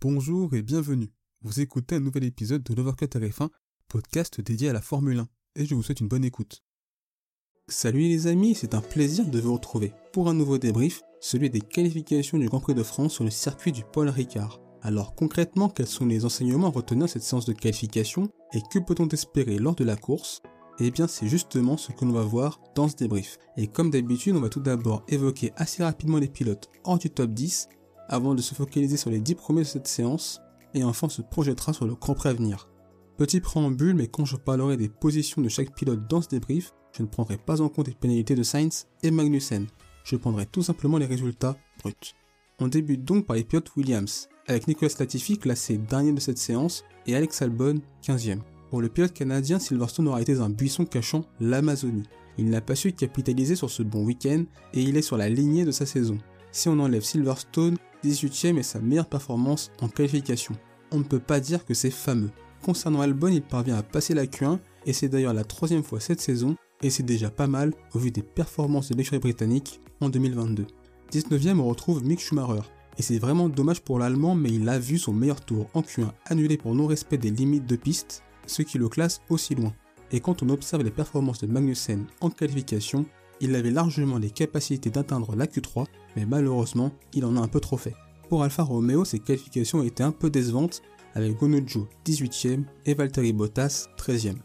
Bonjour et bienvenue. Vous écoutez un nouvel épisode de l'Overcut RF1, podcast dédié à la Formule 1, et je vous souhaite une bonne écoute. Salut les amis, c'est un plaisir de vous retrouver pour un nouveau débrief, celui des qualifications du Grand Prix de France sur le circuit du Paul Ricard. Alors concrètement, quels sont les enseignements à cette séance de qualification et que peut-on espérer lors de la course? Eh bien c'est justement ce que l'on va voir dans ce débrief. Et comme d'habitude, on va tout d'abord évoquer assez rapidement les pilotes hors du top 10 avant de se focaliser sur les 10 premiers de cette séance et enfin se projettera sur le Grand Prix à venir. Petit préambule, mais quand je parlerai des positions de chaque pilote dans ce débrief, je ne prendrai pas en compte les pénalités de Sainz et Magnussen. Je prendrai tout simplement les résultats bruts. On débute donc par les pilotes Williams, avec Nicolas Latifi classé dernier de cette séance et Alex Albon 15e. Pour le pilote canadien, Silverstone aura été un buisson cachant l'Amazonie. Il n'a pas su capitaliser sur ce bon week-end et il est sur la lignée de sa saison. Si on enlève Silverstone, 18ème est sa meilleure performance en qualification. On ne peut pas dire que c'est fameux. Concernant Albon, il parvient à passer la Q1 et c'est d'ailleurs la troisième fois cette saison et c'est déjà pas mal au vu des performances de l'écurie britannique en 2022. 19ème, on retrouve Mick Schumacher. Et c'est vraiment dommage pour l'Allemand, mais il a vu son meilleur tour en Q1 annulé pour non-respect des limites de piste, ce qui le classe aussi loin. Et quand on observe les performances de Magnussen en qualification, il avait largement les capacités d'atteindre la Q3, mais malheureusement, il en a un peu trop fait. Pour Alfa Romeo, ses qualifications étaient un peu décevantes, avec Gonojo 18ème et Valtteri Bottas 13ème.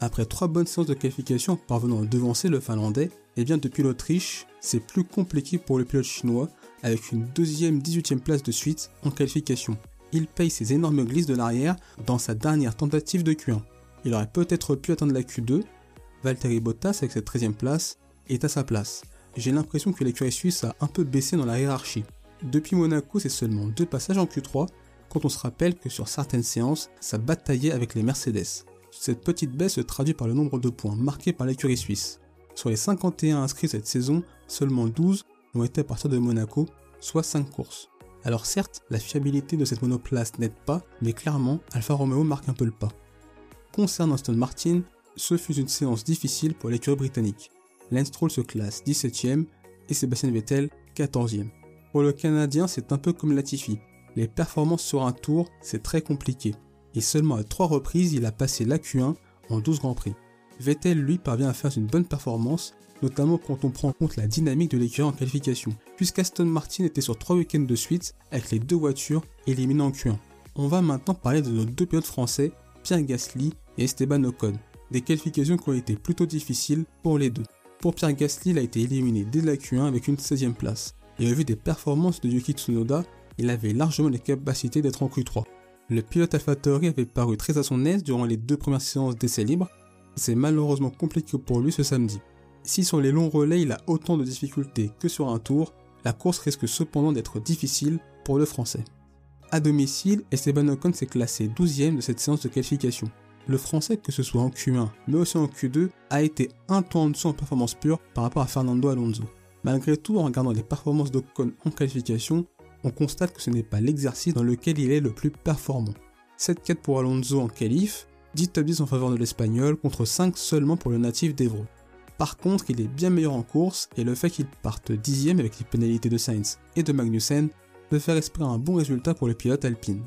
Après trois bonnes séances de qualification parvenant à devancer le Finlandais, et eh bien depuis l'Autriche, c'est plus compliqué pour le pilote chinois avec une deuxième 18ème place de suite en qualification. Il paye ses énormes glisses de l'arrière dans sa dernière tentative de Q1. Il aurait peut-être pu atteindre la Q2. Valtteri Bottas avec cette 13ème place est à sa place. J'ai l'impression que l'écurie suisse a un peu baissé dans la hiérarchie. Depuis Monaco, c'est seulement deux passages en Q3 quand on se rappelle que sur certaines séances, ça bataillait avec les Mercedes. Cette petite baisse se traduit par le nombre de points marqués par l'écurie suisse. Sur les 51 inscrits cette saison, seulement 12 l'ont été à partir de Monaco, soit 5 courses. Alors certes, la fiabilité de cette monoplace n'aide pas, mais clairement, Alfa Romeo marque un peu le pas. Concernant Aston Martin, ce fut une séance difficile pour l'écurie britannique. Lance Stroll se classe 17ème et Sébastien Vettel 14ème. Pour le Canadien, c'est un peu comme Latifi. Les performances sur un tour, c'est très compliqué. Et seulement à 3 reprises, il a passé la Q1 en 12 Grands Prix. Vettel, lui, parvient à faire une bonne performance, notamment quand on prend en compte la dynamique de l'écurie en qualification, puisqu'Aston Martin était sur 3 week-ends de suite avec les deux voitures éliminées en Q1. On va maintenant parler de nos deux pilotes français, Pierre Gasly et Esteban Ocon, des qualifications qui ont été plutôt difficiles pour les deux. Pour Pierre Gasly, il a été éliminé dès la Q1 avec une 16ème place. Et au vu des performances de Yuki Tsunoda, il avait largement les capacités d'être en Q3. Le pilote AlphaTauri avait paru très à son aise durant les deux premières séances d'essai libre. C'est malheureusement compliqué pour lui ce samedi. Si sur les longs relais il a autant de difficultés que sur un tour, la course risque cependant d'être difficile pour le français. À domicile, Esteban Ocon s'est classé 12ème de cette séance de qualification le français, que ce soit en Q1 mais aussi en Q2, a été un ton en dessous en performance pure par rapport à Fernando Alonso. Malgré tout, en regardant les performances d'Ocon en qualification, on constate que ce n'est pas l'exercice dans lequel il est le plus performant. 7-4 pour Alonso en qualif, 10 top 10 en faveur de l'espagnol contre 5 seulement pour le natif d'Evro. Par contre, il est bien meilleur en course et le fait qu'il parte dixième avec les pénalités de Sainz et de Magnussen peut faire espérer un bon résultat pour le pilote alpine.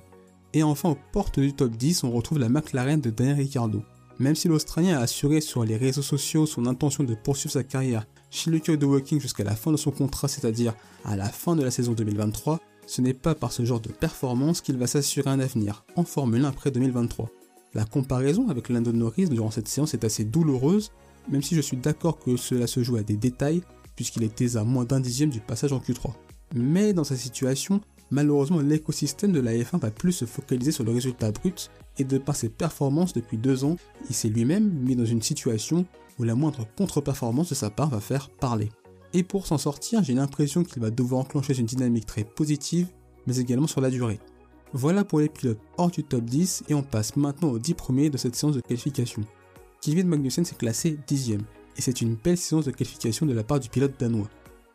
Et enfin, aux portes du top 10, on retrouve la McLaren de Daniel Ricciardo. Même si l'Australien a assuré sur les réseaux sociaux son intention de poursuivre sa carrière chez le de Walking jusqu'à la fin de son contrat, c'est-à-dire à la fin de la saison 2023, ce n'est pas par ce genre de performance qu'il va s'assurer un avenir en Formule 1 après 2023. La comparaison avec Lando Norris durant cette séance est assez douloureuse, même si je suis d'accord que cela se joue à des détails, puisqu'il était à moins d'un dixième du passage en Q3. Mais dans sa situation, Malheureusement, l'écosystème de la F1 va plus se focaliser sur le résultat brut et de par ses performances depuis deux ans, il s'est lui-même mis dans une situation où la moindre contre-performance de sa part va faire parler. Et pour s'en sortir, j'ai l'impression qu'il va devoir enclencher une dynamique très positive, mais également sur la durée. Voilà pour les pilotes hors du top 10 et on passe maintenant aux 10 premiers de cette séance de qualification. Kevin Magnussen s'est classé 10ème et c'est une belle séance de qualification de la part du pilote danois.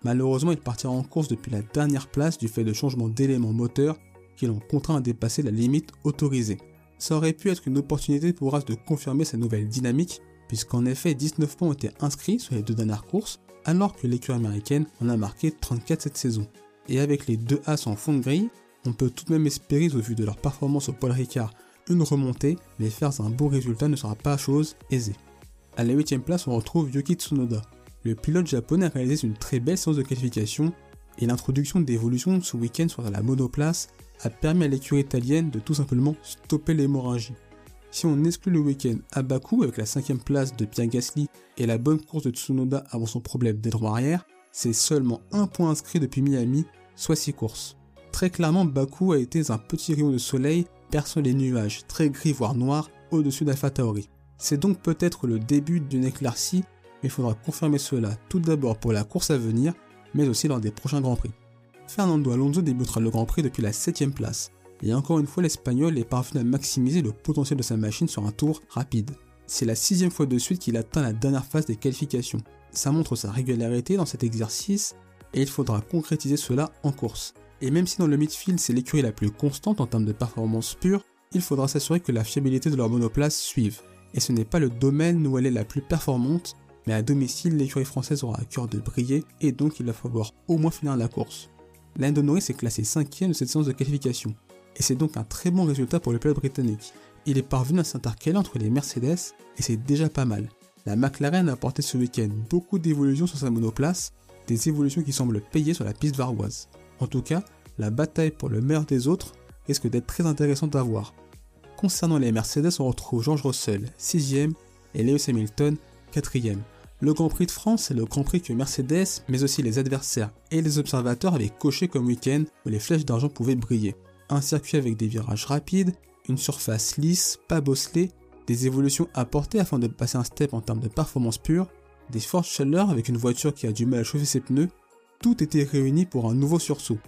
Malheureusement, il partira en course depuis la dernière place du fait de changements d'éléments moteurs qui l'ont contraint à dépasser la limite autorisée. Ça aurait pu être une opportunité pour As de confirmer sa nouvelle dynamique, puisqu'en effet 19 points ont été inscrits sur les deux dernières courses, alors que l'écurie américaine en a marqué 34 cette saison. Et avec les deux As en fond de grille, On peut tout de même espérer, au vu de leur performance au Paul Ricard, une remontée, mais faire un beau résultat ne sera pas chose aisée. À la 8 place, on retrouve Yuki Tsunoda. Le pilote japonais a réalisé une très belle séance de qualification et l'introduction d'évolutions ce week-end sur la monoplace a permis à l'écurie italienne de tout simplement stopper l'hémorragie. Si on exclut le week-end à Baku avec la cinquième place de Pierre Gasly et la bonne course de Tsunoda avant son problème des droits arrière, c'est seulement un point inscrit depuis Miami, soit 6 courses. Très clairement, Baku a été un petit rayon de soleil perçant les nuages très gris voire noirs au-dessus d'Alpha Tauri. C'est donc peut-être le début d'une éclaircie, il faudra confirmer cela tout d'abord pour la course à venir, mais aussi lors des prochains Grands Prix. Fernando Alonso débutera le Grand Prix depuis la 7ème place, et encore une fois l'Espagnol est parvenu à maximiser le potentiel de sa machine sur un tour rapide. C'est la sixième fois de suite qu'il atteint la dernière phase des qualifications. Ça montre sa régularité dans cet exercice, et il faudra concrétiser cela en course. Et même si dans le midfield c'est l'écurie la plus constante en termes de performance pure, il faudra s'assurer que la fiabilité de leur monoplace suive. Et ce n'est pas le domaine où elle est la plus performante, mais à domicile l'écurie française aura à cœur de briller, et donc il va falloir au moins finir la course. Lando Norris est classé 5ème de cette séance de qualification, et c'est donc un très bon résultat pour le pilote britannique. Il est parvenu à s'intercaler entre les Mercedes, et c'est déjà pas mal. La McLaren a apporté ce week-end beaucoup d'évolutions sur sa monoplace, des évolutions qui semblent payer sur la piste varoise. En tout cas, la bataille pour le meilleur des autres risque d'être très intéressante à voir. Concernant les Mercedes, on retrouve George Russell, 6ème, et Lewis Hamilton, 4ème. Le Grand Prix de France est le Grand Prix que Mercedes, mais aussi les adversaires et les observateurs avaient coché comme week-end où les flèches d'argent pouvaient briller. Un circuit avec des virages rapides, une surface lisse, pas bosselée, des évolutions apportées afin de passer un step en termes de performance pure, des fortes chaleurs avec une voiture qui a du mal à chauffer ses pneus, tout était réuni pour un nouveau sursaut.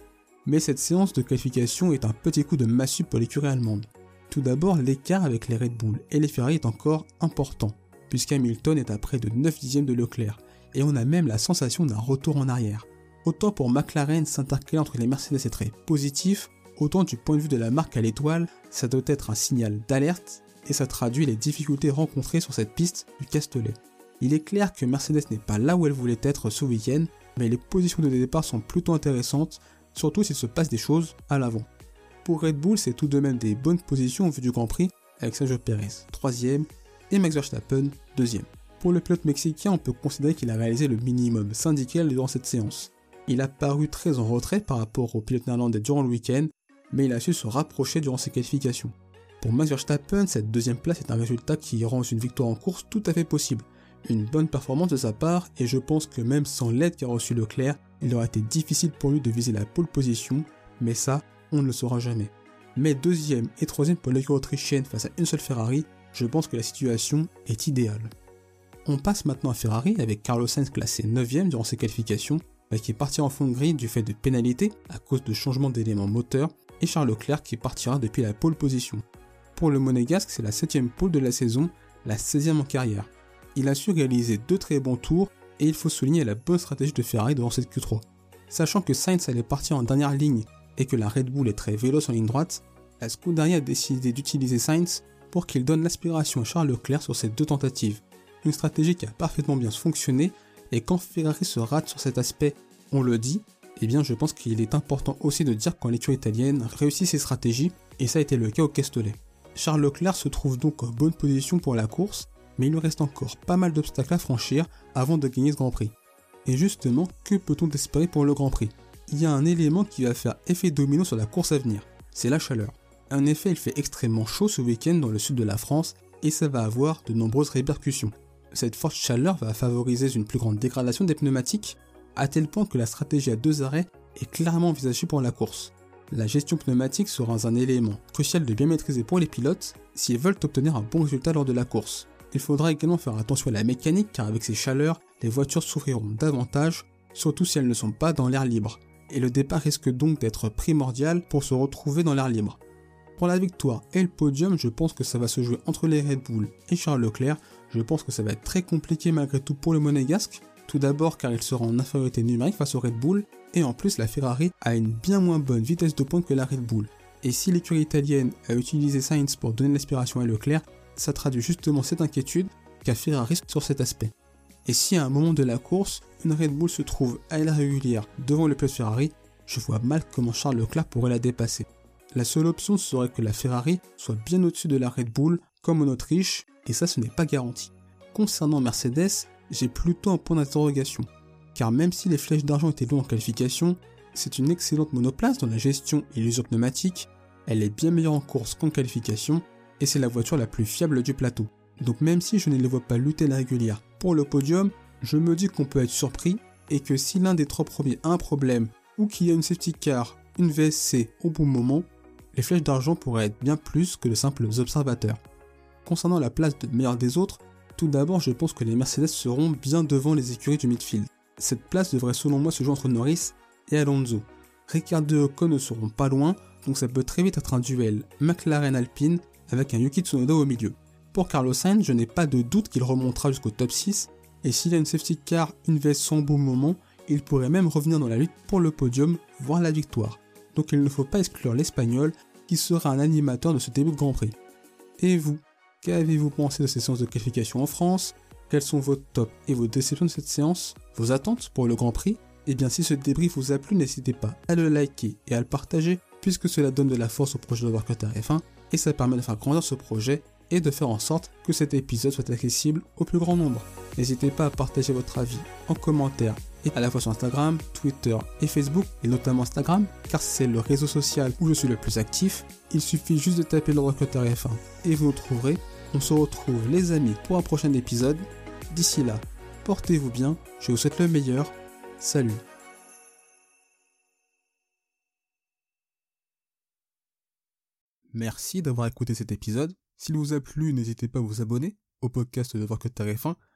Mais cette séance de qualification est un petit coup de massue pour l'écurie allemande. Tout d'abord, l'écart avec les Red Bull et les Ferrari est encore important puisqu'Hamilton est à près de 9 dixièmes de Leclerc, et on a même la sensation d'un retour en arrière. Autant pour McLaren s'intercaler entre les Mercedes est très positif, autant du point de vue de la marque à l'étoile, ça doit être un signal d'alerte, et ça traduit les difficultés rencontrées sur cette piste du Castellet. Il est clair que Mercedes n'est pas là où elle voulait être ce week-end, mais les positions de départ sont plutôt intéressantes, surtout s'il se passe des choses à l'avant. Pour Red Bull, c'est tout de même des bonnes positions au vu du Grand Prix, avec Sergio Perez 3ème et Max Verstappen deuxième. Pour le pilote mexicain, on peut considérer qu'il a réalisé le minimum syndical durant cette séance. Il a paru très en retrait par rapport au pilote néerlandais durant le week-end, mais il a su se rapprocher durant ses qualifications. Pour Max Verstappen, cette deuxième place est un résultat qui rend une victoire en course tout à fait possible. Une bonne performance de sa part, et je pense que même sans l'aide qu'a reçu Leclerc, il aurait été difficile pour lui de viser la pole position, mais ça, on ne le saura jamais. Mais deuxième et troisième pour l'équipe autrichienne face à une seule Ferrari, je pense que la situation est idéale. On passe maintenant à Ferrari avec Carlos Sainz classé 9ème durant ses qualifications, mais qui est parti en fond de du fait de pénalités à cause de changements d'éléments moteurs, et Charles Leclerc qui partira depuis la pole position. Pour le Monégasque, c'est la 7ème pole de la saison, la 16ème en carrière. Il a su réaliser deux très bons tours et il faut souligner la bonne stratégie de Ferrari devant cette Q3. Sachant que Sainz allait partir en dernière ligne et que la Red Bull est très véloce en ligne droite, la Scuderia a décidé d'utiliser Sainz pour qu'il donne l'aspiration à Charles Leclerc sur ces deux tentatives. Une stratégie qui a parfaitement bien fonctionné, et quand Ferrari se rate sur cet aspect, on le dit, eh bien je pense qu'il est important aussi de dire quand l'écurie italienne réussit ses stratégies, et ça a été le cas au Castellet. Charles Leclerc se trouve donc en bonne position pour la course, mais il lui reste encore pas mal d'obstacles à franchir avant de gagner ce Grand Prix. Et justement, que peut-on espérer pour le Grand Prix? Il y a un élément qui va faire effet domino sur la course à venir, c'est la chaleur. En effet, il fait extrêmement chaud ce week-end dans le sud de la France et ça va avoir de nombreuses répercussions. Cette forte chaleur va favoriser une plus grande dégradation des pneumatiques, à tel point que la stratégie à deux arrêts est clairement envisagée pour la course. La gestion pneumatique sera un élément crucial de bien maîtriser pour les pilotes s'ils veulent obtenir un bon résultat lors de la course. Il faudra également faire attention à la mécanique car avec ces chaleurs, les voitures souffriront davantage, surtout si elles ne sont pas dans l'air libre. Et le départ risque donc d'être primordial pour se retrouver dans l'air libre. Pour la victoire et le podium, je pense que ça va se jouer entre les Red Bull et Charles Leclerc. Je pense que ça va être très compliqué malgré tout pour le Monégasque. Tout d'abord car il sera en infériorité numérique face au Red Bull, et en plus la Ferrari a une bien moins bonne vitesse de pointe que la Red Bull. Et si l'écurie italienne a utilisé Sainz pour donner l'inspiration à Leclerc, ça traduit justement cette inquiétude qu'a Ferrari sur cet aspect. Et si à un moment de la course, une Red Bull se trouve à la régulière devant le pilote Ferrari, je vois mal comment Charles Leclerc pourrait la dépasser. La seule option serait que la Ferrari soit bien au-dessus de la Red Bull, comme en Autriche, et ça ce n'est pas garanti. Concernant Mercedes, j'ai plutôt un point d'interrogation, car même si les flèches d'argent étaient loin en qualification, c'est une excellente monoplace dans la gestion et l'usure pneumatique, elle est bien meilleure en course qu'en qualification, et c'est la voiture la plus fiable du plateau. Donc même si je ne les vois pas lutter la régulière pour le podium, je me dis qu'on peut être surpris et que si l'un des trois premiers a un problème ou qu'il y a une safety car, une VSC au bon moment, les flèches d'argent pourraient être bien plus que de simples observateurs. Concernant la place de meilleur des autres, tout d'abord je pense que les Mercedes seront bien devant les écuries du midfield. Cette place devrait selon moi se jouer entre Norris et Alonso. Ricardo et Ocon ne seront pas loin, donc ça peut très vite être un duel McLaren-Alpine avec un Yuki Tsunoda au milieu. Pour Carlos Sainz, je n'ai pas de doute qu'il remontera jusqu'au top 6, et s'il a une safety car, une veste sans beau moment, il pourrait même revenir dans la lutte pour le podium, voire la victoire. Donc il ne faut pas exclure l'Espagnol, qui sera un animateur de ce début de Grand Prix. Et vous, qu'avez-vous pensé de ces séances de qualification en France? Quels sont vos tops et vos déceptions de cette séance? Vos attentes pour le Grand Prix? Et eh bien si ce débrief vous a plu, n'hésitez pas à le liker et à le partager, puisque cela donne de la force au projet de Warcutter F1, et ça permet de faire grandir ce projet et de faire en sorte que cet épisode soit accessible au plus grand nombre. N'hésitez pas à partager votre avis en commentaire et à la fois sur Instagram, Twitter et Facebook, et notamment Instagram, car c'est le réseau social où je suis le plus actif. Il suffit juste de taper le recruteur F1 et vous nous trouverez. On se retrouve les amis pour un prochain épisode. D'ici là, portez-vous bien, je vous souhaite le meilleur. Salut Merci d'avoir écouté cet épisode. S'il vous a plu, n'hésitez pas à vous abonner au podcast de Voir que Tarif 1